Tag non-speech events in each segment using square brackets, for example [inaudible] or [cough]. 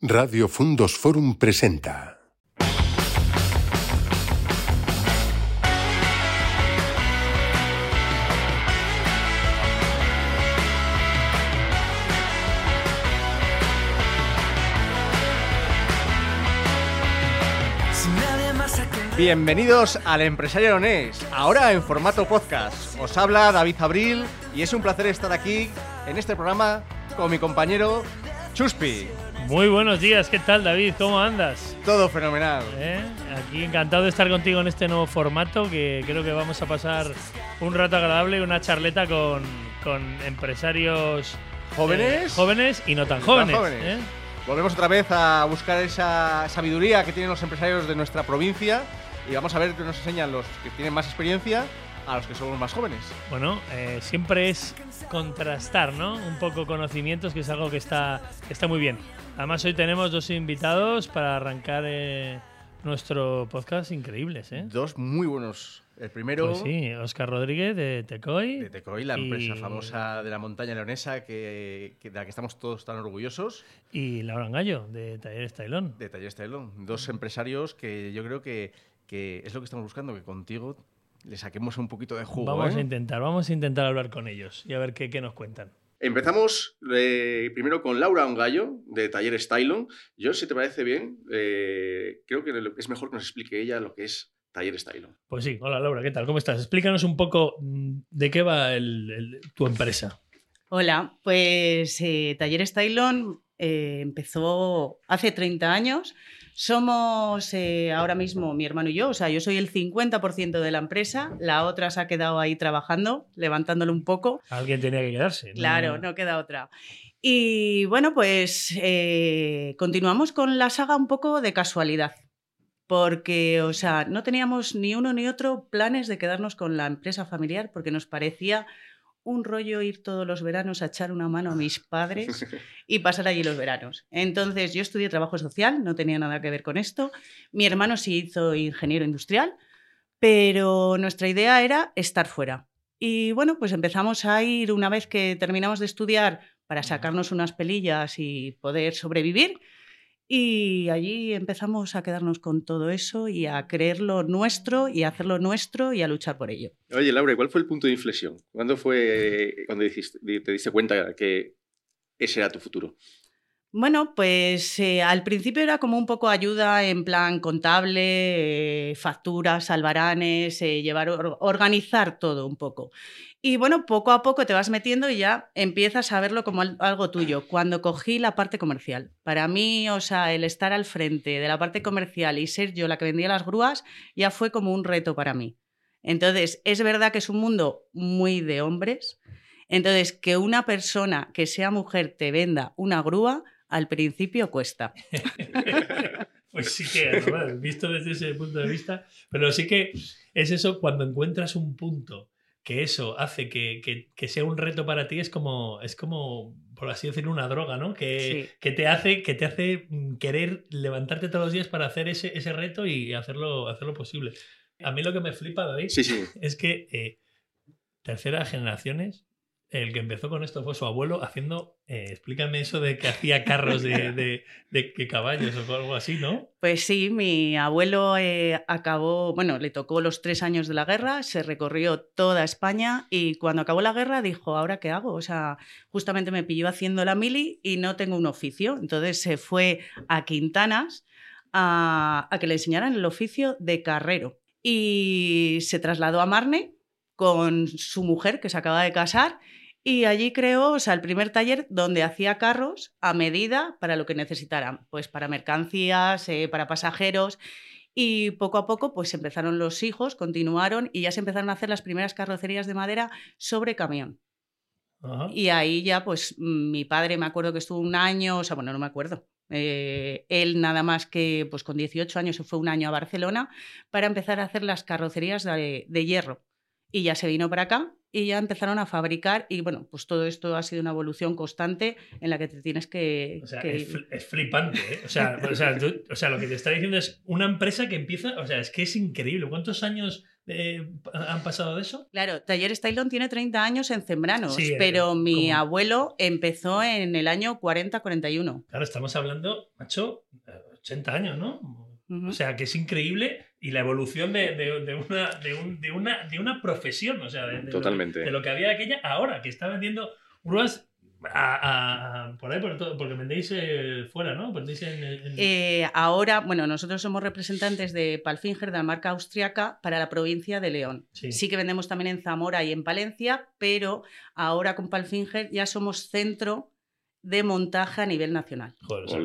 Radio Fundos Forum presenta. Bienvenidos al Empresario Leonés, ahora en formato podcast. Os habla David Abril y es un placer estar aquí en este programa con mi compañero Chuspi. Muy buenos días, ¿qué tal David? ¿Cómo andas? Todo fenomenal. ¿Eh? Aquí encantado de estar contigo en este nuevo formato que creo que vamos a pasar un rato agradable una charleta con, con empresarios ¿Jóvenes? eh, jóvenes y no tan Y no tan jóvenes. jóvenes. ¿eh? Volvemos otra vez a buscar esa sabiduría que tienen los empresarios de nuestra provincia y vamos a ver qué nos enseñan los que tienen más experiencia a los que somos más jóvenes. Bueno, eh, siempre es contrastar, ¿no? Un poco conocimientos, que es algo que está, que está muy bien. Además, hoy tenemos dos invitados para arrancar eh, nuestro podcast increíbles, ¿eh? Dos muy buenos. El primero Pues sí, Oscar Rodríguez de Tecoy. de Tecoy, la y- empresa famosa de la montaña leonesa que, que- de la que estamos todos tan orgullosos, Y Laura Gallo, de Taller Stylón. de Taller Estelón. Dos empresarios que yo creo que, que es lo que estamos buscando, que contigo le saquemos un poquito de jugo. Vamos ¿eh? a intentar, vamos a intentar hablar con ellos y a ver qué, qué nos cuentan. Empezamos eh, primero con Laura Ongallo, de Taller Stylon. Yo, si te parece bien, eh, creo que es mejor que nos explique ella lo que es Taller Stylon. Pues sí, hola Laura, ¿qué tal? ¿Cómo estás? Explícanos un poco mm, de qué va el- el- tu empresa. Hola, pues eh, Taller Stylon eh, empezó hace 30 años. Somos eh, ahora mismo mi hermano y yo, o sea, yo soy el 50% de la empresa, la otra se ha quedado ahí trabajando, levantándolo un poco. Alguien tenía que quedarse. ¿no? Claro, no queda otra. Y bueno, pues eh, continuamos con la saga un poco de casualidad. Porque, o sea, no teníamos ni uno ni otro planes de quedarnos con la empresa familiar porque nos parecía un rollo ir todos los veranos a echar una mano a mis [laughs] padres y pasar allí los veranos. Entonces, yo estudié trabajo social, no tenía nada que ver con esto. Mi hermano sí hizo ingeniero industrial, pero nuestra idea era estar fuera. Y bueno, pues empezamos a ir una vez que terminamos de estudiar para sacarnos unas pelillas y poder sobrevivir. Y allí empezamos a quedarnos con todo eso y a creerlo nuestro y a hacerlo nuestro y a luchar por ello. Oye, Laura, ¿cuál fue el punto de inflexión? ¿Cuándo fue cuando te diste cuenta que ese era tu futuro? Bueno, pues eh, al principio era como un poco ayuda en plan contable, eh, facturas, albaranes, eh, llevar, or- organizar todo un poco. Y bueno, poco a poco te vas metiendo y ya empiezas a verlo como al- algo tuyo. Cuando cogí la parte comercial, para mí, o sea, el estar al frente de la parte comercial y ser yo la que vendía las grúas, ya fue como un reto para mí. Entonces, es verdad que es un mundo muy de hombres. Entonces, que una persona que sea mujer te venda una grúa, al principio cuesta. [laughs] Pues sí que, [laughs] bueno, visto desde ese punto de vista, pero sí que es eso cuando encuentras un punto que eso hace que, que- que sea un reto para ti, es como, es como, por así decirlo, una droga, ¿no? Que, Sí. que te hace, que te hace mm, querer levantarte todos los días para hacer ese, ese reto y hacerlo, hacerlo posible. A mí lo que me flipa, David, Sí, sí. [laughs] es que eh, terceras generaciones, el que empezó con esto fue su abuelo haciendo, eh, explícame eso de que hacía carros de, [laughs] de- de- de caballos o algo así, ¿no? Pues sí, mi abuelo eh, acabó, bueno, le tocó los tres años de la guerra, se recorrió toda España y cuando acabó la guerra dijo, ¿ahora qué hago? O sea, justamente me pilló haciendo la mili y no tengo un oficio. Entonces se fue a Quintanas a, a que le enseñaran el oficio de carrero y se trasladó a Marne con su mujer que se acaba de casar y allí creó o sea, el primer taller donde hacía carros a medida para lo que necesitaran, pues para mercancías, eh, para pasajeros. Y poco a poco pues empezaron los hijos, continuaron y ya se empezaron a hacer las primeras carrocerías de madera sobre camión. Ajá. Y ahí ya pues mm, mi padre me acuerdo que estuvo un año, o sea, bueno, no me acuerdo. eh, él nada más que pues con 18 años se fue un año a Barcelona para empezar a hacer las carrocerías de, de hierro. Y ya se vino para acá y ya empezaron a fabricar y bueno, pues todo esto ha sido una evolución constante en la que te tienes que... O sea, que es, flipante, ¿eh? O sea, o, sea, tú- o sea, lo que te está diciendo es una empresa que empieza, o sea, es que es increíble. ¿Cuántos años eh, han pasado de eso? Claro, Talleres Tailón tiene 30 años en Zembranos, Sí, eh, pero mi abuelo empezó en el año 40-41. Claro, estamos hablando, macho, eh, 80 años, ¿no? O sea, que es increíble y la evolución de, de- de una, de, un- de una, de una profesión, o sea, de, de lo que- Totalmente. de lo que había aquella ahora, que está vendiendo grúas a, a- a- por ahí, por todo, porque vendéis eh, fuera, ¿no? Vendéis en... en- Eh, ahora, bueno, nosotros somos representantes de Palfinger, de la marca austriaca, para la provincia de León. Sí. Sí que vendemos también en Zamora y en Palencia, pero ahora con Palfinger ya somos centro de montaje a nivel nacional. Joder, o sea,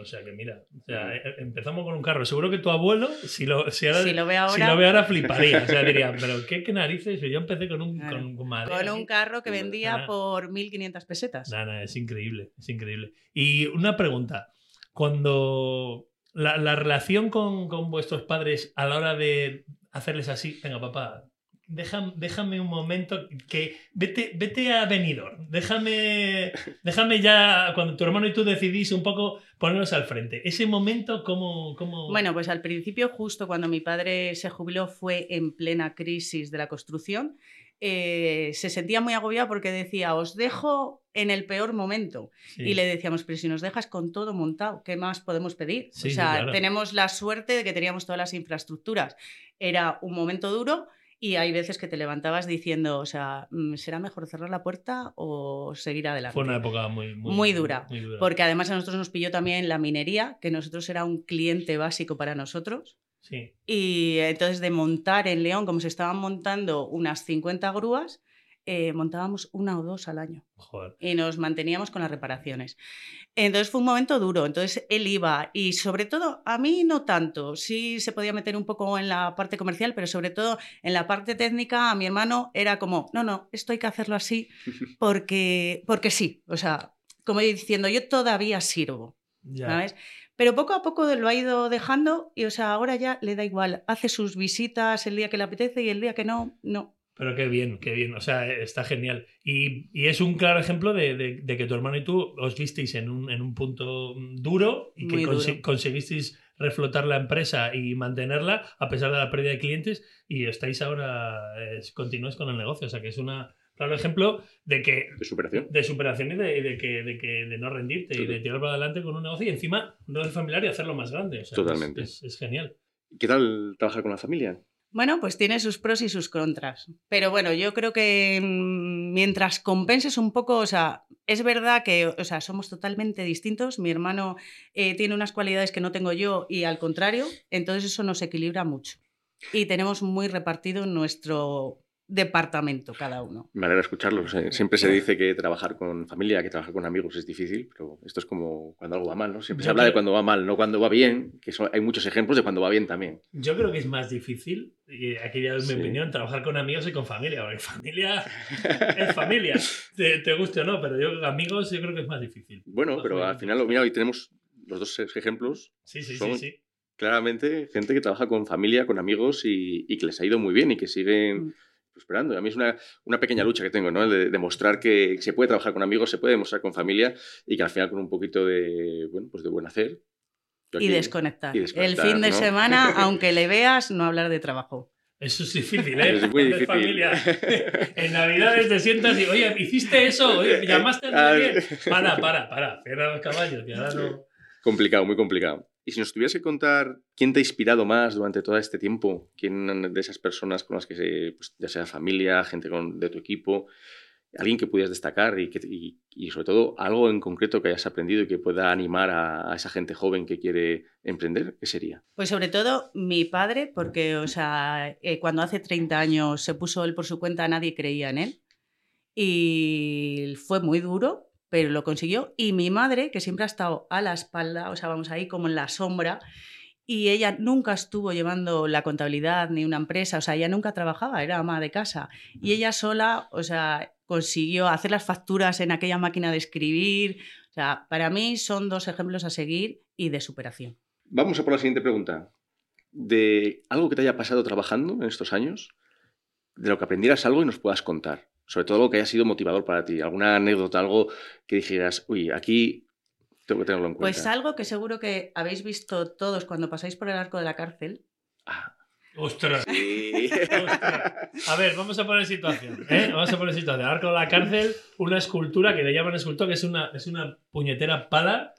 o sea, que mira, o sea, eh, empezamos con un carro. Seguro que tu abuelo, si lo, si ahora, Si lo ve si ahora, lo ve ahora fliparía. O sea, [laughs] diría, pero qué, qué narices. Yo empecé con un Claro. con, con madera con un carro que Nada. vendía por 1.500 pesetas. Nada, nada, es increíble, es increíble. Y una pregunta, cuando la, la relación con, con vuestros padres a la hora de hacerles así, venga papá, déjame, déjame un momento, que vete, vete a Benidorm, déjame, déjame ya, cuando tu hermano y tú decidís un poco ponernos al frente. Ese momento, ¿cómo...? cómo... Bueno, pues al principio, justo cuando mi padre se jubiló, fue en plena crisis de la construcción. eh, se sentía muy agobiado porque decía, os dejo en el peor momento. Sí. Y le decíamos, pero si nos dejas con todo montado, ¿qué más podemos pedir? Sí, o sea, claro. tenemos la suerte de que teníamos todas las infraestructuras. Era un momento duro y hay veces que te levantabas diciendo, o sea, mm, ¿será mejor cerrar la puerta o seguir adelante? Fue una época muy, muy, Muy dura, muy dura. Porque además a nosotros nos pilló también la minería, que nosotros era un cliente básico para nosotros. Sí. Y entonces de montar en León, como se estaban montando unas 50 grúas, eh, montábamos una o dos al año Joder. y nos manteníamos con las reparaciones. Entonces fue un momento duro, entonces él iba y sobre todo, a mí no tanto, sí se podía meter un poco en la parte comercial, pero sobre todo en la parte técnica a mi hermano era como, no, no, esto hay que hacerlo así [laughs] porque, porque sí, o sea, como diciendo, yo todavía sirvo. Ya. ¿sabes? Pero poco a poco lo ha ido dejando y, o sea, ahora ya le da igual. Hace sus visitas el día que le apetece y el día que no, no. Pero qué bien, qué bien. O sea, está genial. Y, y es un claro ejemplo de, de- de que tu hermano y tú os visteis en un, en un punto duro y que Muy consi- duro. conseguisteis reflotar la empresa y mantenerla a pesar de la pérdida de clientes y estáis ahora, eh, continuáis con el negocio. O sea, que es un claro ejemplo de que De superación. de superación y de, de que, de que de no rendirte y de tirar para adelante con un negocio y encima un negocio familiar y hacerlo más grande. O sea, Totalmente. Es, es- es genial. ¿Qué tal trabajar con la familia? Bueno, pues tiene sus pros y sus contras. Pero bueno, yo creo que mm, mientras compenses un poco, o sea, es verdad que o sea, somos totalmente distintos. Mi hermano eh, tiene unas cualidades que no tengo yo y al contrario, entonces eso nos equilibra mucho. Y tenemos muy repartido nuestro departamento cada uno. Me alegra escucharlo. O sea, siempre se dice que trabajar con familia, que trabajar con amigos es difícil, pero esto es como cuando algo va mal, ¿no? Siempre se habla de cuando va mal, no cuando va bien, que son- hay muchos ejemplos de cuando va bien también. Yo creo que es más difícil, y aquí ya doy mi Sí. opinión, trabajar con amigos y con familia. Porque familia [laughs] es familia, te, te guste o no, pero yo amigos yo creo que es más difícil. Bueno, pero al final, mira, hoy tenemos los dos ejemplos. Sí, sí, sí, sí. Claramente, gente que trabaja con familia, con amigos y, y que les ha ido muy bien y que siguen Mm. Prosperando. Y a mí es una, una pequeña lucha que tengo, ¿no? El de demostrar que se puede trabajar con amigos, se puede demostrar con familia y que al final con un poquito de, bueno, pues de buen hacer. yo Y aquí- desconectar. y El desconectar, fin de ¿no? semana, [laughs] aunque le veas, no hablar de trabajo. Eso es difícil, ¿eh? Es muy difícil. familia. [laughs] En Navidades te sientas y, oye, ¿hiciste eso? Oye, ¿llamaste a Ah, alguien? Para, para, para. Cierra los caballos, que ahora no... Complicado, muy complicado. Y si nos tuvieras que contar quién te ha inspirado más durante todo este tiempo, quién de esas personas con las que, se, pues, ya sea familia, gente con- de tu equipo, alguien que pudieras destacar y, que, y, sobre todo algo en concreto que hayas aprendido y que pueda animar a, a esa gente joven que quiere emprender, ¿qué sería? Pues sobre todo mi padre, porque, o sea, eh, cuando hace 30 años se puso él por su cuenta, nadie creía en él. Y fue muy duro, pero lo consiguió. Y mi madre, que siempre ha estado a la espalda, o sea, vamos ahí como en la sombra, y ella nunca estuvo llevando la contabilidad ni una empresa, o sea, ella nunca trabajaba, era ama de casa. Y ella sola, o sea, consiguió hacer las facturas en aquella máquina de escribir. O sea, para mí son dos ejemplos a seguir y de superación. Vamos a por la siguiente pregunta. De algo que te haya pasado trabajando en estos años, de lo que aprendieras algo y nos puedas contar. Sobre todo algo que haya sido motivador para ti. Alguna anécdota, algo que dijeras, uy, aquí tengo que tenerlo en cuenta. Pues algo que seguro que habéis visto todos cuando pasáis por el arco de la cárcel, Ah, ¡Ostras! Sí. Ostras. A ver, vamos a poner situación. ¿eh? Vamos a poner situación. Ahora con la cárcel, una escultura que le llaman escultura, que es una, es una puñetera pala.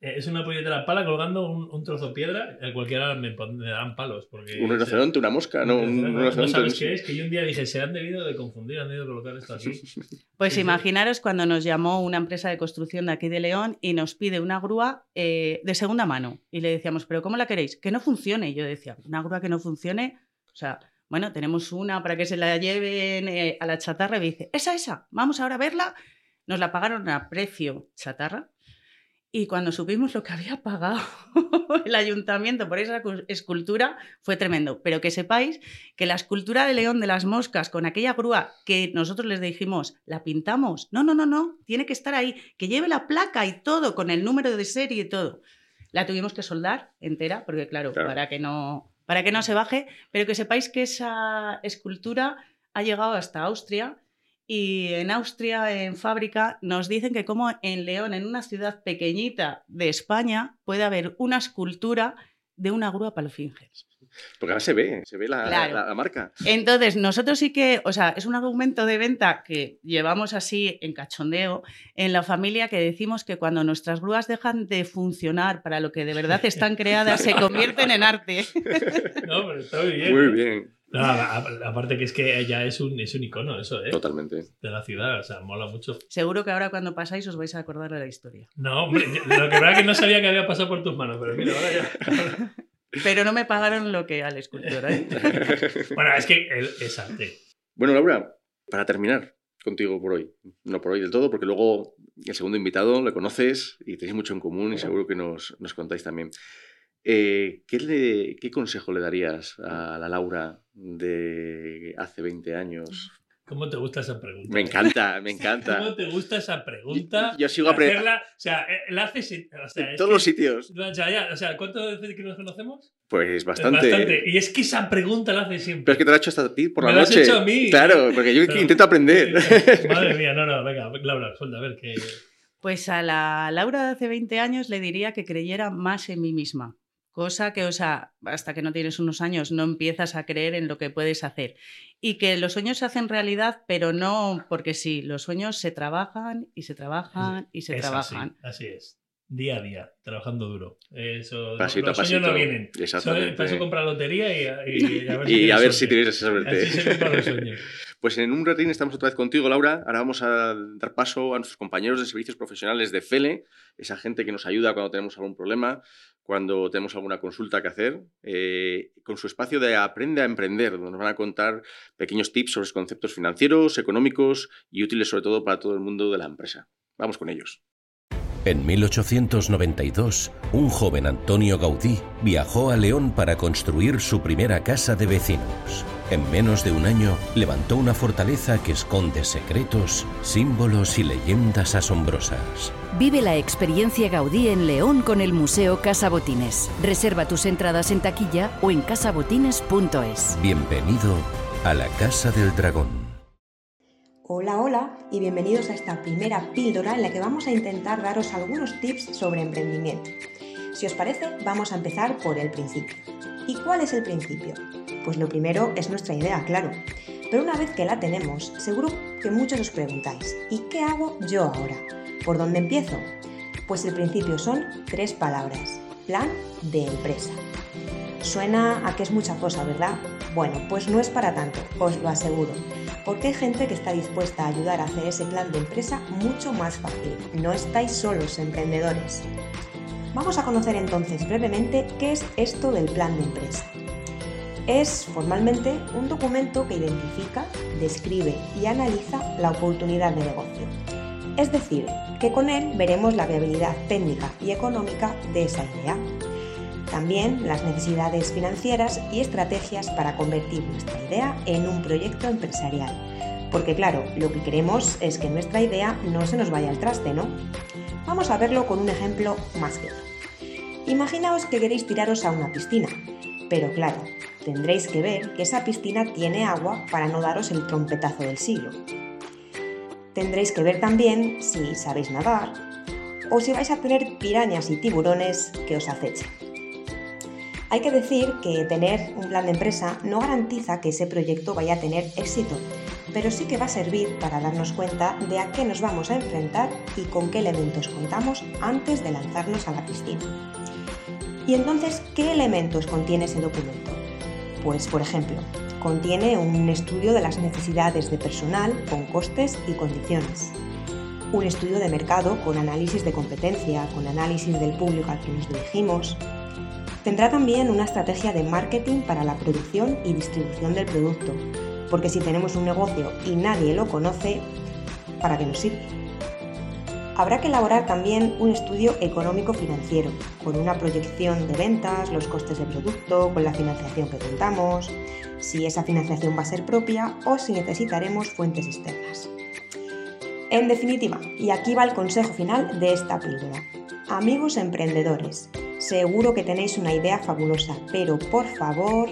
Eh, Es una puñetera pala colgando un, un trozo de piedra. A cualquiera me, me darán palos. Porque Un rinoceronte, una mosca, no, un no, rinoceronte. sabes qué es, que yo un día dije, se han debido de confundir, han debido colocar esto así. [laughs] Pues Sí, sí. imaginaros cuando nos llamó una empresa de construcción de aquí de León y nos pide una grúa eh, de segunda mano. Y le decíamos, ¿pero cómo la queréis? Que no funcione. Y yo decía, ¿una grúa que no funcione? O sea, bueno, tenemos una para que se la lleven eh, a la chatarra. Y me dice, esa, esa, vamos ahora a verla. Nos la pagaron a precio chatarra. Y cuando supimos lo que había pagado [laughs] el ayuntamiento por esa cu- escultura, fue tremendo. Pero que sepáis que la escultura de León de las Moscas, con aquella grúa que nosotros les dijimos, la pintamos. No, no, no, no, tiene que estar ahí, que lleve la placa y todo, con el número de serie y todo. La tuvimos que soldar entera, porque claro, Claro. Para, que no, para que no se baje, pero que sepáis que esa escultura ha llegado hasta Austria. Y en Austria, en fábrica, nos dicen que como en León, en una ciudad pequeñita de España, puede haber una escultura de una grúa para los finges. Porque ahora se ve, se ve la, Claro. la- la marca. Entonces, nosotros sí que, o sea, es un argumento de venta que llevamos así en cachondeo en la familia que decimos que cuando nuestras grúas dejan de funcionar para lo que de verdad están [laughs] creadas, se convierten en arte. [laughs] No, pero está muy bien. Muy bien, No, aparte que es que ya es un, es un icono eso, ¿eh? totalmente. De la ciudad, o sea, mola mucho. Seguro que ahora cuando pasáis os vais a acordar de la historia. No, hombre, lo que verdad que no sabía que había pasado por tus manos, pero mira, ahora ya. [laughs] Pero no me pagaron lo que al escultor. ¿eh? [laughs] Bueno, es que él es arte. Bueno, Laura, para terminar contigo por hoy, no por hoy del todo, porque luego el segundo invitado le conoces y tenéis mucho en común y seguro que nos, nos contáis también. Eh, ¿qué, le- ¿Qué consejo le darías a la Laura de hace 20 años? ¿Cómo te gusta esa pregunta? Me encanta, me [laughs] ¿Cómo encanta. te gusta esa pregunta? Yo sigo aprendiendo o sea, eh, la haces. sin- O sea, en todos que- los sitios. O sea, ya, o sea, ¿cuánto veces que nos conocemos? Pues bastante. Y es que esa pregunta la haces siempre. Pero es que te lo he hecho hasta a ti por Me la lo has noche. hecho a mí. Claro, porque yo Pero- [laughs] intento aprender. [laughs] Madre mía, no, no, venga, Laura, suelta, a ver que. Pues a la Laura de hace 20 años le diría que creyera más en mí misma. Cosa que, o sea, hasta que no tienes unos años no empiezas a creer en lo que puedes hacer. Y que los sueños se hacen realidad, pero no porque sí. Los sueños se trabajan y se trabajan y se es trabajan. Así, así es. Día a día, trabajando duro. Eso, Pasito a los sueños no vienen. Exactamente. Para eso comprar lotería y, y- y a ver [laughs] si, Y a tienes ver si suerte. tienes esa suerte. Así se compran los sueños. [laughs] Pues en un ratín estamos otra vez contigo, Laura. Ahora vamos a dar paso a nuestros compañeros de servicios profesionales de FELE, esa gente que nos ayuda cuando tenemos algún problema, cuando tenemos alguna consulta que hacer, eh, con su espacio de Aprende a Emprender, donde nos van a contar pequeños tips sobre conceptos financieros, económicos y útiles sobre todo para todo el mundo de la empresa. Vamos con ellos. En 1892, un joven Antonio Gaudí viajó a León para construir su primera casa de vecinos. En menos de un año, levantó una fortaleza que esconde secretos, símbolos y leyendas asombrosas. Vive la experiencia Gaudí en León con el Museo Casa Botines. Reserva tus entradas en taquilla o en casabotines.es. Bienvenido a la Casa del Dragón. Hola, hola y bienvenidos a esta primera píldora en la que vamos a intentar daros algunos tips sobre emprendimiento. Si os parece, vamos a empezar por el principio. ¿Y cuál es el principio? Pues lo primero es nuestra idea, claro. Pero una vez que la tenemos, seguro que muchos os preguntáis, ¿y qué hago yo ahora? ¿Por dónde empiezo? Pues el principio son tres palabras. Plan de empresa. Suena a que es mucha cosa, ¿verdad? Bueno, pues no es para tanto, os lo aseguro. Porque hay gente que está dispuesta a ayudar a hacer ese plan de empresa mucho más fácil. No estáis solos, emprendedores. Vamos a conocer entonces brevemente qué es esto del plan de empresa. Es formalmente un documento que identifica, describe y analiza la oportunidad de negocio. Es decir, que con él veremos la viabilidad técnica y económica de esa idea. También las necesidades financieras y estrategias para convertir nuestra idea en un proyecto empresarial. Porque claro, lo que queremos es que nuestra idea no se nos vaya al traste, ¿no? Vamos a verlo con un ejemplo más claro. Imaginaos que queréis tiraros a una piscina, pero claro, tendréis que ver que esa piscina tiene agua para no daros el trompetazo del siglo. Tendréis que ver también si sabéis nadar o si vais a tener pirañas y tiburones que os acechen. Hay que decir que tener un plan de empresa no garantiza que ese proyecto vaya a tener éxito, pero sí que va a servir para darnos cuenta de a qué nos vamos a enfrentar y con qué elementos contamos antes de lanzarnos a la piscina. ¿Y entonces qué elementos contiene ese documento? Pues, por ejemplo, contiene un estudio de las necesidades de personal con costes y condiciones, un estudio de mercado con análisis de competencia, con análisis del público al que nos dirigimos, Tendrá también una estrategia de marketing para la producción y distribución del producto, porque si tenemos un negocio y nadie lo conoce, ¿para qué nos sirve? Habrá que elaborar también un estudio económico-financiero, con una proyección de ventas, los costes de producto, con la financiación que contamos, si esa financiación va a ser propia o si necesitaremos fuentes externas. En definitiva, y aquí va el consejo final de esta píldora. Amigos emprendedores, Seguro que tenéis una idea fabulosa, pero por favor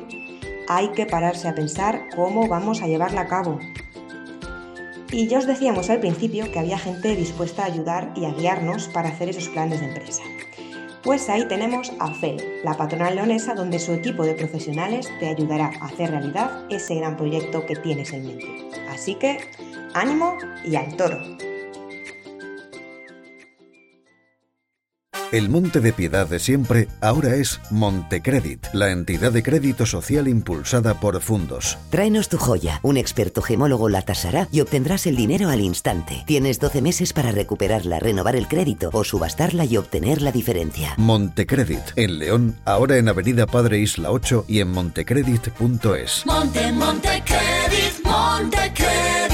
hay que pararse a pensar cómo vamos a llevarla a cabo. Y ya os decíamos al principio que había gente dispuesta a ayudar y a guiarnos para hacer esos planes de empresa. Pues ahí tenemos a FEL, la patronal leonesa donde su equipo de profesionales te ayudará a hacer realidad ese gran proyecto que tienes en mente. Así que, ánimo y al toro. El Monte de Piedad de siempre ahora es Montecredit, la entidad de crédito social impulsada por Fundos. Tráenos tu joya, un experto gemólogo la tasará y obtendrás el dinero al instante. Tienes 12 meses para recuperarla, renovar el crédito o subastarla y obtener la diferencia. Montecredit, en León, ahora en Avenida Padre Isla 8 y en montecredit.es. Monte, Montecredit, Montecredit.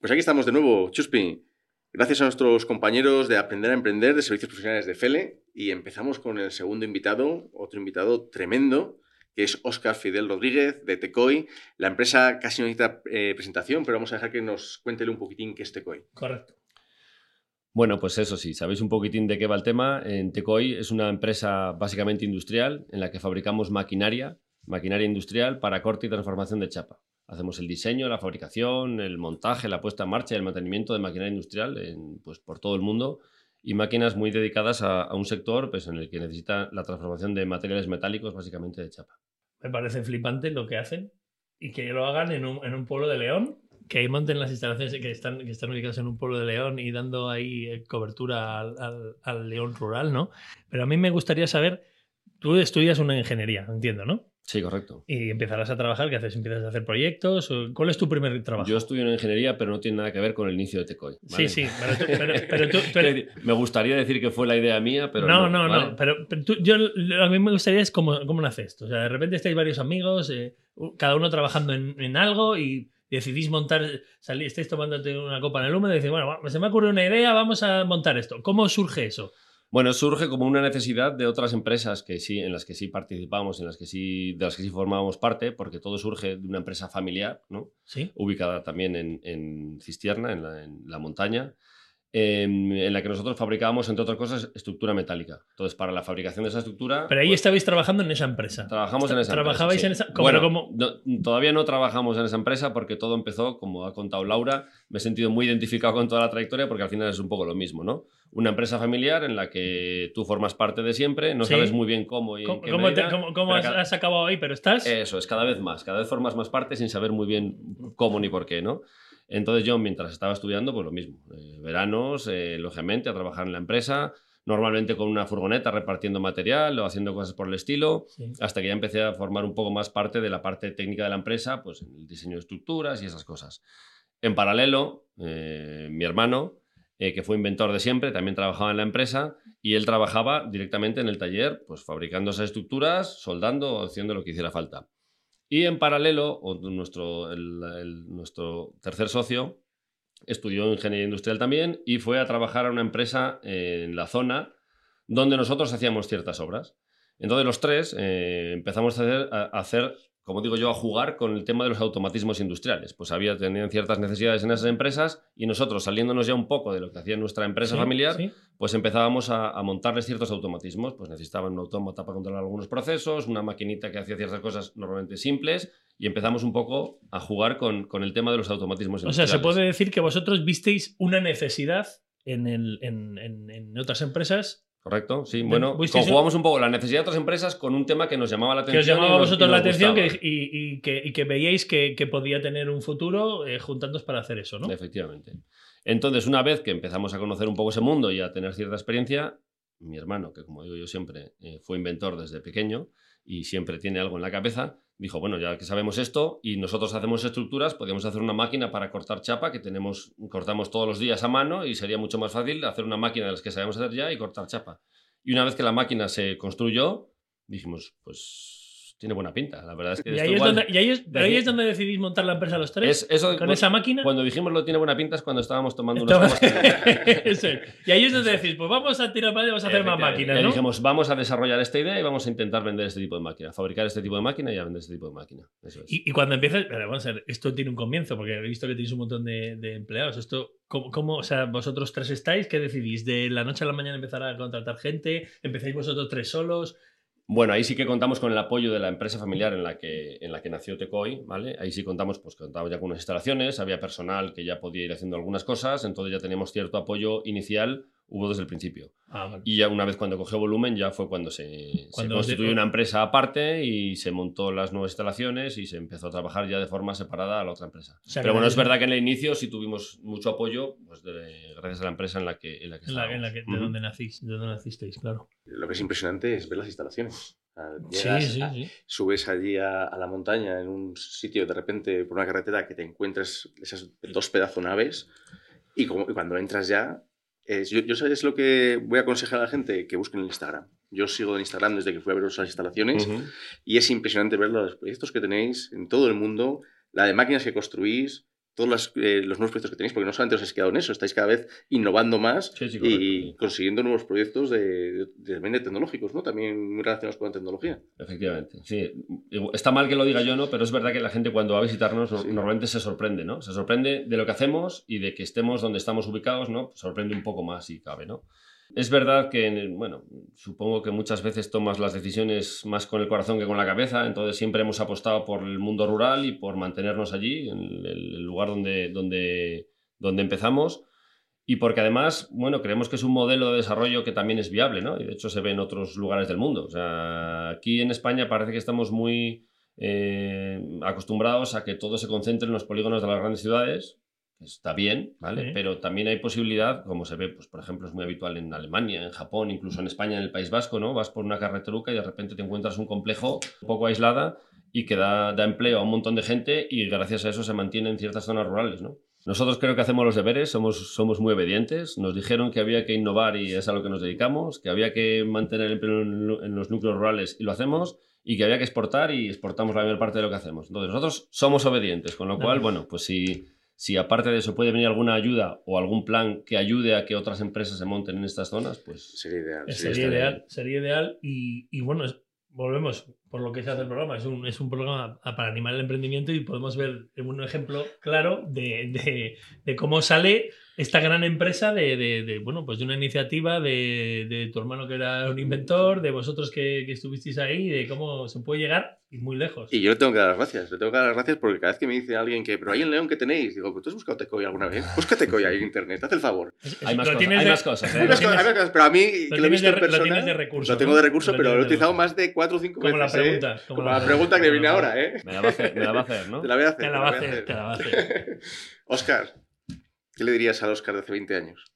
Pues aquí estamos de nuevo, Chuspi. Gracias a nuestros compañeros de Aprender a Emprender de Servicios Profesionales de FELE y empezamos con el segundo invitado, otro invitado tremendo, que es Óscar Fidel Rodríguez de Tecoy. La empresa casi no necesita eh, presentación, pero vamos a dejar que nos cuente un poquitín qué es Tecoy. Correcto. Bueno, pues eso sí, sabéis un poquitín de qué va el tema. En Tecoy es una empresa básicamente industrial en la que fabricamos maquinaria, maquinaria industrial para corte y transformación de chapa. Hacemos el diseño, la fabricación, el montaje, la puesta en marcha y el mantenimiento de maquinaria industrial pues, por todo el mundo y máquinas muy dedicadas a, un sector pues, en el que necesita la transformación de materiales metálicos, básicamente de chapa. Me parece flipante lo que hacen y que lo hagan en un, en un pueblo de León, que ahí monten las instalaciones que están, que están ubicadas en un pueblo de León y dando ahí eh, cobertura al, al León rural, ¿no? Pero a mí me gustaría saber, tú estudias una ingeniería, entiendo, ¿no? Sí, correcto. Y empezarás a trabajar, ¿qué haces? ¿Empiezas a hacer proyectos? ¿Cuál es tu primer trabajo? Yo estudio en ingeniería, pero no tiene nada que ver con el inicio de Tecoy. Sí, sí, pero tú... [laughs] Me gustaría decir que fue la idea mía, pero no. No, no, no, pero, tú, yo, a mí me gustaría es cómo, cómo nace esto. O sea, de repente estáis varios amigos, eh, cada uno trabajando en, en algo y decidís montar, salí, estáis tomándote una copa en el húmedo y decís, bueno, se me ocurre una idea, vamos a montar esto. ¿Cómo surge eso? Bueno, surge como una necesidad de otras empresas que sí, en las que sí participamos, en las que sí, de las que sí formábamos parte, porque todo surge de una empresa familiar, ¿no? Sí. Ubicada también en, en Cistierna, en la, en la montaña, Em, en la que nosotros fabricábamos, entre otras cosas, estructura metálica. Entonces, para la fabricación de esa estructura... Pero ahí pues, estabais trabajando en esa empresa. Trabajamos en esa ¿Trabajabais empresa. en esa bueno, como... todavía no trabajamos en esa empresa porque todo empezó, como ha contado Laura, me he sentido muy identificado con toda la trayectoria porque al final es un poco lo mismo, ¿no? Una empresa familiar en la que tú formas parte de siempre, no sabes muy bien cómo y ¿Cómo, qué cómo, cómo has, has, acabado ahí? Pero estás... Eso es, cada vez más. Cada vez formas más parte sin saber muy bien cómo ni por qué, ¿no? Entonces yo, mientras estaba estudiando, pues lo mismo. Eh, veranos, eh, lógicamente, a trabajar en la empresa, normalmente con una furgoneta repartiendo material o haciendo cosas por el estilo, hasta que ya empecé a formar un poco más parte de la parte técnica de la empresa, pues en el diseño de estructuras y esas cosas. En paralelo, eh, mi hermano, que fue inventor de siempre, también trabajaba en la empresa y él trabajaba directamente en el taller, pues fabricando esas estructuras, soldando haciendo lo que hiciera falta. Y en paralelo, nuestro, nuestro tercer socio estudió ingeniería industrial también y fue a trabajar a una empresa en la zona donde nosotros hacíamos ciertas obras. Entonces los tres eh, empezamos a hacer como digo yo, a jugar con el tema de los automatismos industriales. Pues había, tenían ciertas necesidades en esas empresas y nosotros, saliéndonos ya un poco de lo que hacía nuestra empresa familiar, pues empezábamos a, montarles ciertos automatismos. Pues necesitaban un autómata para controlar algunos procesos, una maquinita que hacía ciertas cosas normalmente simples y empezamos un poco a jugar con, con el tema de los automatismos industriales. O sea, se puede decir que vosotros visteis una necesidad en, el, en, en, en otras empresas ¿Correcto? Sí, bueno, un- conjugamos un poco la necesidad de otras empresas con un tema que nos llamaba la Que atención. os llamaba y a vosotros la atención que- y, y que, y que veíais que, que podía tener un futuro eh, para hacer eso, ¿no? Efectivamente. Entonces, una vez que empezamos a conocer un poco ese mundo y a tener cierta experiencia, mi hermano, que como digo yo siempre, eh, fue inventor desde pequeño y siempre tiene algo en la cabeza, dijo, bueno, ya que sabemos esto y nosotros hacemos estructuras, podríamos hacer una máquina para cortar chapa, que tenemos, cortamos todos los días a mano y sería mucho más fácil hacer una máquina de las que sabemos hacer ya y cortar chapa. Y una vez que la máquina se construyó, dijimos, pues tiene buena pinta. La verdad es que Y ahí, es igual- donde, y ahí es- de ahí es donde decidís montar la empresa los tres. es- eso, con esa máquina. Cuando dijimos lo tiene buena pinta es cuando estábamos tomando. [laughs] Eso es. Y ahí es donde decís, pues vamos a tirar para allá, vamos a hacer más máquinas, Y ¿no? dijimos, vamos a desarrollar esta idea y vamos a intentar vender este tipo de máquina, fabricar este tipo de máquina y a vender este tipo de máquina. Eso es. Y, y cuando empiezas, pero vamos a ver, esto tiene un comienzo, porque he visto que tenéis un montón de, de empleados. Esto, ¿cómo, cómo- o sea, vosotros tres estáis? ¿Qué decidís? ¿De la noche a la mañana empezar a contratar gente? ¿Empezáis vosotros tres solos? Bueno, ahí sí que contamos con el apoyo de la empresa familiar en la que, en la que nació Tecoy, ¿vale? Ahí sí contamos, pues contamos ya con unas instalaciones, había personal que ya podía ir haciendo algunas cosas, entonces ya teníamos cierto apoyo inicial, hubo desde el principio. Ah, vale. Y ya una vez cuando cogió volumen ya fue cuando se, se constituyó una empresa aparte y se montó las nuevas instalaciones y se empezó a trabajar ya de forma separada a la otra empresa. O sea, Pero bueno, es verdad que en el inicio sí tuvimos mucho apoyo, pues de- gracias a la empresa en la que, en la que En la, en la que, de Ujú. donde nacís, de donde nacisteis, claro. Lo que es impresionante es ver las instalaciones. Sí, llegas sí, a- sí. Subes allí a, a la montaña en un sitio de repente por una carretera que te encuentres esas dos pedazo naves y, como, y cuando entras ya, es- yo, yo sé, es lo que voy a aconsejar a la gente que busquen en Instagram. Yo sigo en Instagram desde que fui a ver esas instalaciones y es impresionante ver los proyectos que tenéis en todo el mundo, la de máquinas que construís, todos las, eh, los nuevos proyectos que tenéis, porque no solamente os habéis quedado en eso, estáis cada vez innovando más Sí, sí, y consiguiendo nuevos proyectos de, de- de- tecnológicos, ¿no? También muy relacionados con la tecnología. Efectivamente, sí. Está mal que lo diga yo, ¿no? Pero es verdad que la gente cuando va a visitarnos no- Sí. normalmente se sorprende, ¿no? Se sorprende de lo que hacemos y de que estemos donde estamos ubicados, ¿no? Sorprende un poco más si cabe, ¿no? Es verdad que, bueno, supongo que muchas veces tomas las decisiones más con el corazón que con la cabeza, entonces siempre hemos apostado por el mundo rural y por mantenernos allí, en el lugar donde, donde, donde empezamos. Y porque además, bueno, creemos que es un modelo de desarrollo que también es viable, ¿no? Y de hecho se ve en otros lugares del mundo. O sea, aquí en España parece que estamos muy eh, acostumbrados a que todo se concentre en los polígonos de las grandes ciudades. Está bien, ¿vale? Sí. Pero también hay posibilidad, como se ve, pues por ejemplo, es muy habitual en Alemania, en Japón, incluso en España, en el País Vasco, ¿no? Vas por una carreteruca y de repente te encuentras un complejo un poco aislada y que da, da empleo a un montón de gente y gracias a eso se mantiene en ciertas zonas rurales, ¿no? Nosotros creo que hacemos los deberes, somos, somos muy obedientes. Nos dijeron que había que innovar y es a lo que nos dedicamos, que había que mantener el empleo en, en los núcleos rurales y lo hacemos, y que había que exportar y exportamos la mayor parte de lo que hacemos. Entonces, nosotros somos obedientes, con lo cual, bueno, pues si, si aparte de eso puede venir alguna ayuda o algún plan que ayude a que otras empresas se monten en estas zonas, pues Sería ideal. Sería ideal, sería ideal. Y, y bueno, es- volvemos por lo que se hace el programa. Es un, es un programa para animar el emprendimiento y podemos ver un ejemplo claro de, de- de cómo sale esta gran empresa de, de- de, bueno, pues de una iniciativa de, de tu hermano que era un inventor, de vosotros que, que estuvisteis ahí, de cómo se puede llegar y muy lejos. Y yo le tengo que dar las gracias, le tengo que dar las gracias porque cada vez que me dice alguien que, pero ahí en León, ¿qué tenéis? Digo, ¿tú has buscado Tecoy alguna vez? Busca Tecoy ahí en internet, haz el favor. Es- hay más cosas. tienes Hay de- más cosas. ¿eh? Hay más tienes- cosas, hay más cosas, pero a mí, que lo he tienes visto de en re- lo persona, tienes de recurso, lo tengo de recurso, pero lo he utilizado más de cuatro o cinco Como la veces. ¿eh? pregunta, como Como la la pregunta que como viene la ahora, ¿eh? Me la va a hacer, me la va a hacer ¿no? Te la voy a hacer. Te la va a hacer, te la va a hacer. [laughs] Oscar, ¿qué le dirías al Oscar de hace 20 años?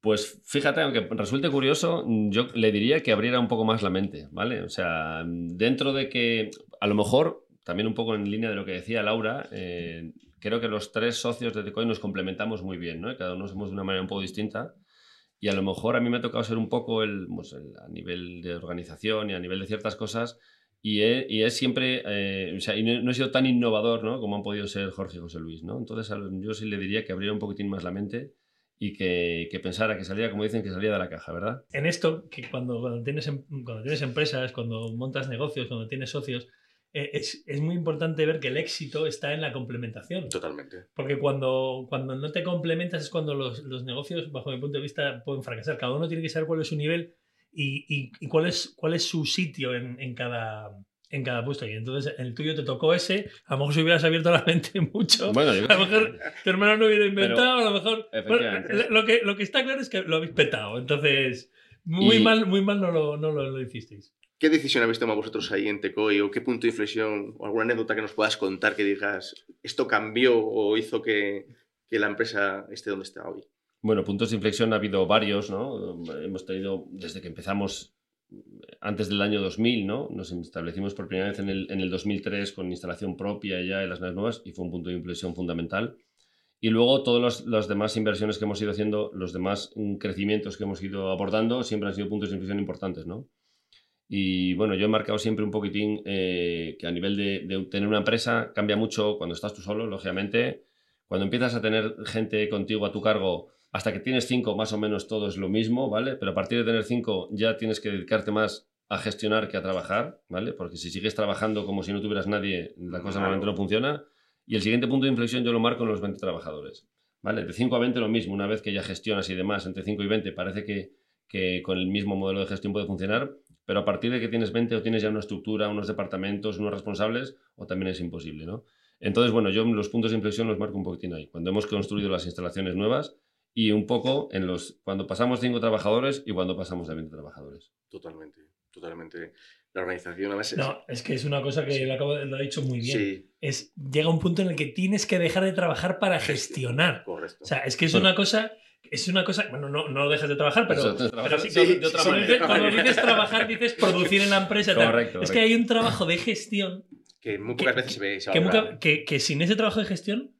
Pues fíjate, aunque resulte curioso, yo le diría que abriera un poco más la mente, ¿vale? O sea, dentro de que a lo mejor, también un poco en línea de lo que decía Laura, eh, creo que los tres socios de Tecoin nos complementamos muy bien, ¿no? Cada uno somos de una manera un poco distinta. Y a lo mejor a mí me ha tocado ser un poco el, pues, el- a nivel de organización y a nivel de ciertas cosas. Y he- y es siempre, eh, o sea, y no, no he sido tan innovador, ¿no? Como han podido ser Jorge y José Luis, ¿no? Entonces yo sí le diría que abriera un poquitín más la mente y que, que pensara que salía, como dicen, que salía de la caja, ¿verdad? en esto, que cuando, cuando, tienes, em- cuando tienes empresas, cuando montas negocios, cuando tienes socios, eh, es, es muy importante ver que el éxito está en la complementación. Totalmente. Porque cuando, cuando no te complementas es cuando los, los negocios, bajo mi punto de vista, pueden fracasar. Cada uno tiene que saber cuál es su nivel y, y- y cuál, es, cuál es su sitio en, en cada, en cada puesto. Y entonces el tuyo te tocó ese, a lo mejor si hubieras abierto la mente [laughs] mucho, Bueno, yo a lo mejor tu hermano no hubiera inventado, a lo mejor... Bueno, lo, que, lo que está claro es que lo habéis petado. Entonces, Muy Y- mal, muy mal no lo, no lo, lo hicisteis. ¿Qué decisión habéis tomado vosotros ahí en Tecoy o qué punto de inflexión o alguna anécdota que nos puedas contar que digas esto cambió o hizo que, que la empresa esté donde está hoy? Bueno, puntos de inflexión ha habido varios, ¿no? Hemos tenido, desde que empezamos antes del año 2000, ¿no? Nos establecimos por primera vez en el, en el 2003 con instalación propia ya en las naves nuevas y fue un punto de inflexión fundamental. Y luego todas las demás inversiones que hemos ido haciendo, los demás crecimientos que hemos ido abordando, siempre han sido puntos de inflexión importantes, ¿no? Y bueno, yo he marcado siempre un poquitín eh, que a nivel de, de tener una empresa cambia mucho cuando estás tú solo, lógicamente. Cuando empiezas a tener gente contigo a tu cargo, hasta que tienes cinco, más o menos todo es lo mismo, ¿vale? Pero a partir de tener cinco ya tienes que dedicarte más a gestionar que a trabajar, ¿vale? Porque si sigues trabajando como si no tuvieras nadie, la cosa Claro. normalmente no funciona. Y el siguiente punto de inflexión yo lo marco en los 20 trabajadores, ¿vale? De 5 a 20 lo mismo, una vez que ya gestionas y demás, entre 5 y 20 parece que, que con el mismo modelo de gestión puede funcionar, pero a partir de que tienes 20 o tienes ya una estructura, unos departamentos, unos responsables, o también es imposible, ¿no? Entonces, bueno, yo los puntos de inflexión los marco un poquitín ahí, cuando hemos construido las instalaciones nuevas y un poco en los cuando pasamos 5 trabajadores y cuando pasamos de 20 trabajadores. Totalmente, totalmente. La organización, además, es- No, es que es una cosa que lo, acabo de- lo ha dicho muy bien. Sí. Es, llega un punto en el que tienes que dejar de trabajar para gestionar. Correcto. O sea, es que es Bueno. una cosa. Es una cosa. Bueno, no, no dejas de trabajar, pero. Eso, de trabajar, pero sí, sí, cuando- de otra cuando manera. dices- cuando dices trabajar, dices producir en la empresa. Correcto, Es que hay un trabajo de gestión que muy que- pocas veces se ve. se que- que sin ese trabajo de gestión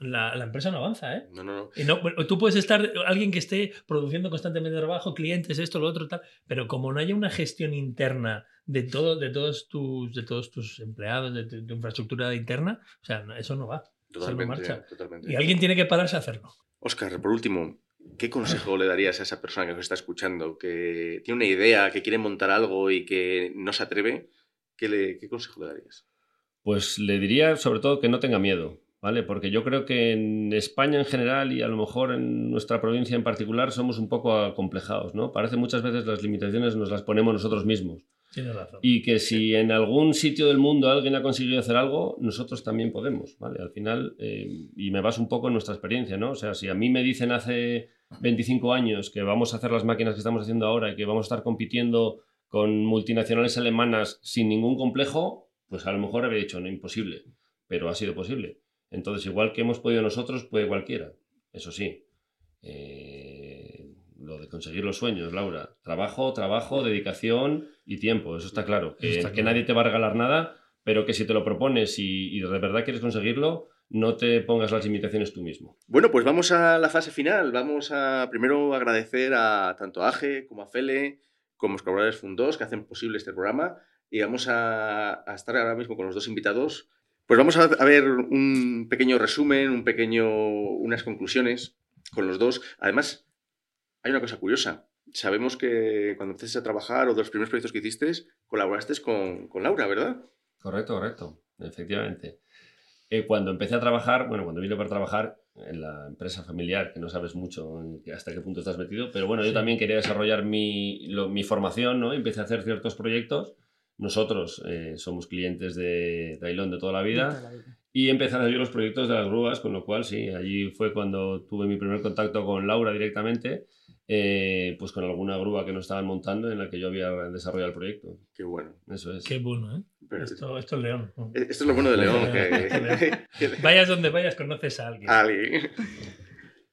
la, la empresa no avanza, ¿eh? No, no, no. Y no, bueno, tú puedes estar alguien que esté produciendo constantemente trabajo, clientes, esto, lo otro, tal, pero como no haya una gestión interna de todo, de todos tus, de todos tus empleados, de tu, tu infraestructura interna, o sea, no- eso no va. Totalmente, marcha. totalmente. Y alguien tiene que pararse a hacerlo. Oscar, por último, ¿qué consejo le darías a esa persona que nos está escuchando, que tiene una idea, que quiere montar algo y que no se atreve? ¿Qué, le- qué consejo le darías? Pues le diría sobre todo que no tenga miedo, ¿vale? Porque yo creo que en España en general y a lo mejor en nuestra provincia en particular somos un poco acomplejados, ¿no? Parece muchas veces las limitaciones nos las ponemos nosotros mismos. Tienes razón. Y que si en algún sitio del mundo alguien ha conseguido hacer algo, nosotros también podemos, ¿vale? Al final, eh, y me baso un poco en nuestra experiencia, ¿no? O sea, si a mí me dicen hace 25 años que vamos a hacer las máquinas que estamos haciendo ahora y que vamos a estar compitiendo con multinacionales alemanas sin ningún complejo, pues a lo mejor habría dicho, no, imposible, pero ha sido posible. Entonces, igual que hemos podido nosotros, puede cualquiera. Eso sí, eh, lo de conseguir los sueños, Laura. Trabajo, trabajo, dedicación y tiempo, eso está claro. Que, Está que claro. nadie te va a regalar nada, pero que si te lo propones y, y de verdad quieres conseguirlo, no te pongas las limitaciones tú mismo. Bueno, pues vamos a la fase final. Vamos a primero agradecer a tanto a AGE como a Fele, como los colaboradores Fundos que hacen posible este programa. Y vamos a, a estar ahora mismo con los dos invitados. Pues vamos a, ver un pequeño resumen, un pequeño, unas conclusiones con los dos. Además, hay una cosa curiosa. Sabemos que cuando empezaste a trabajar o de los primeros proyectos que hiciste, colaboraste con, con Laura, ¿verdad? Correcto, correcto, efectivamente. Eh, cuando empecé a trabajar, bueno, cuando vine para trabajar en la empresa familiar, que no sabes mucho hasta qué punto estás metido, pero bueno, yo también quería desarrollar mi, lo- mi formación, ¿no? Empecé a hacer ciertos proyectos. Nosotros eh, somos clientes de Tailón de toda la vida y hacer yo los proyectos de las grúas, con lo cual sí, allí fue cuando tuve mi primer contacto con Laura directamente, eh, pues con alguna grúa que nos estaban montando en la que yo había desarrollado el proyecto. Qué bueno. Eso es. Qué bueno, ¿eh? Pero- Esto, esto es León. Esto es lo bueno de León. que- [laughs] que- Vayas donde vayas, conoces a alguien. alguien.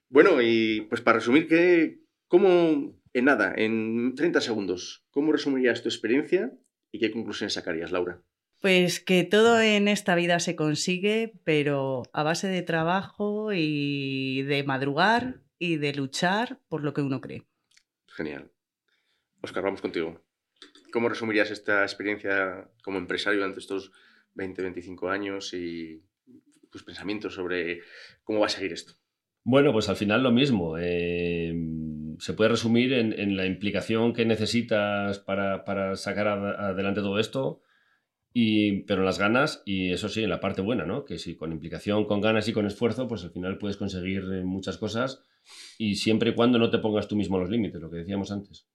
Bueno, y pues para resumir, ¿qué, ¿cómo, en nada, en 30 segundos, cómo resumirías tu experiencia y qué conclusiones sacarías, Laura? Pues que todo en esta vida se consigue, pero a base de trabajo y de madrugar y de luchar por lo que uno cree. Genial. Oscar, vamos contigo. ¿Cómo resumirías esta experiencia como empresario durante estos 20, 25 años y tus pensamientos sobre cómo va a seguir esto? Bueno, pues al final lo mismo. eh, se puede resumir en, en la implicación que necesitas para, para sacar ad- adelante todo esto, y, pero las ganas y eso sí, en la parte buena, ¿no? Que si con implicación, con ganas y con esfuerzo, pues al final puedes conseguir eh, muchas cosas y siempre y cuando no te pongas tú mismo los límites, lo que decíamos antes.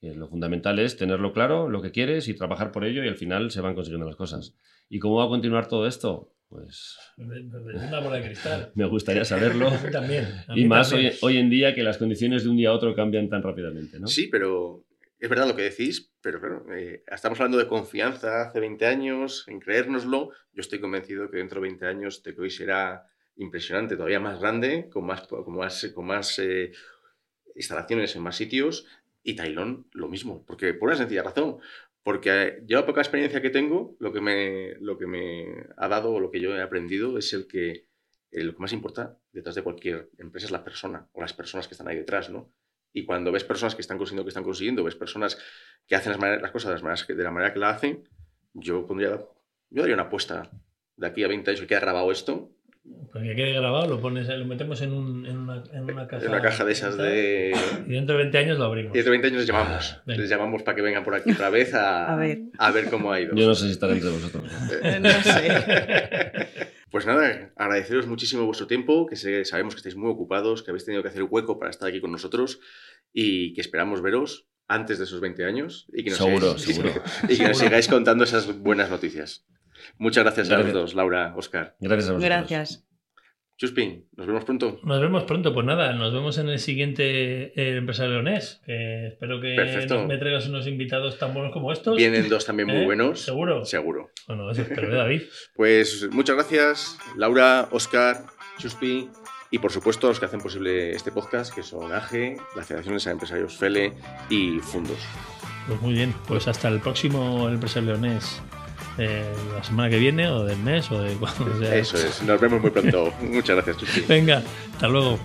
lo fundamental es tenerlo claro, lo que quieres y trabajar por ello y al final se van consiguiendo las cosas. ¿Y cómo va a continuar todo esto? Pues una bola de cristal. [laughs] me gustaría saberlo. A mí también. a Y más hoy, también. hoy en día que las condiciones de un día a otro cambian tan rápidamente, ¿no? Sí, pero es verdad lo que decís, pero claro, eh, estamos hablando de confianza hace 20 años, en creérnoslo. Yo estoy convencido que dentro de 20 años Tecoy será impresionante, todavía más grande, con más, con más, con más eh, instalaciones en más sitios. Y Tailón lo mismo, porque por una sencilla razón. Porque eh, yo la poca experiencia que tengo, lo que me, lo que me ha dado o lo que yo he aprendido es el que eh, lo que más importa detrás de cualquier empresa es la persona o las personas que están ahí detrás, ¿no? Y cuando ves personas que están consiguiendo lo que están consiguiendo, ves personas que hacen las, cosas de, las maneras que- de la manera que la hacen, yo pondría, yo daría una apuesta de aquí a 20 años que queda grabado esto, Para que quede grabado, lo, pones, lo metemos en, un- en una, en una caja. en una caja de esas de... Y dentro de 20 años lo abrimos. Y dentro de 20 años les llamamos. Ah, Venga. Les llamamos para que vengan por aquí otra vez a, [laughs] A ver. a ver cómo ha ido. Yo no sé si estaré entre vosotros. Eh, No sé. [laughs] Pues nada, agradeceros muchísimo vuestro tiempo, que sé- sabemos que estáis muy ocupados, que habéis tenido que hacer hueco para estar aquí con nosotros y que esperamos veros antes de esos 20 años y que nos, Seguro, sigáis, seguro. [laughs] y que nos sigáis contando esas buenas noticias. Muchas gracias a los Gracias. dos, Laura, Oscar. Gracias a vosotros. Gracias. Chuspin, nos vemos pronto. Nos vemos pronto, pues nada, nos vemos en el siguiente eh, Empresario Leonés. que espero que Perfecto. me traigas unos invitados tan buenos como estos. Vienen dos también muy ¿Eh? buenos. ¿Seguro? Seguro. Bueno, eso espero, ¿eh, David? [laughs] Pues muchas gracias, Laura, Oscar, Chuspi y por supuesto los que hacen posible este podcast, que son AGE, la Federación de Empresarios FELE y Fundos. Pues muy bien, pues hasta el próximo Empresario Leonés. Eh, la semana que viene, o del mes, o de cuando sea. Eso es, nos vemos muy pronto. [laughs] Muchas gracias, Chuspi. Venga, hasta luego.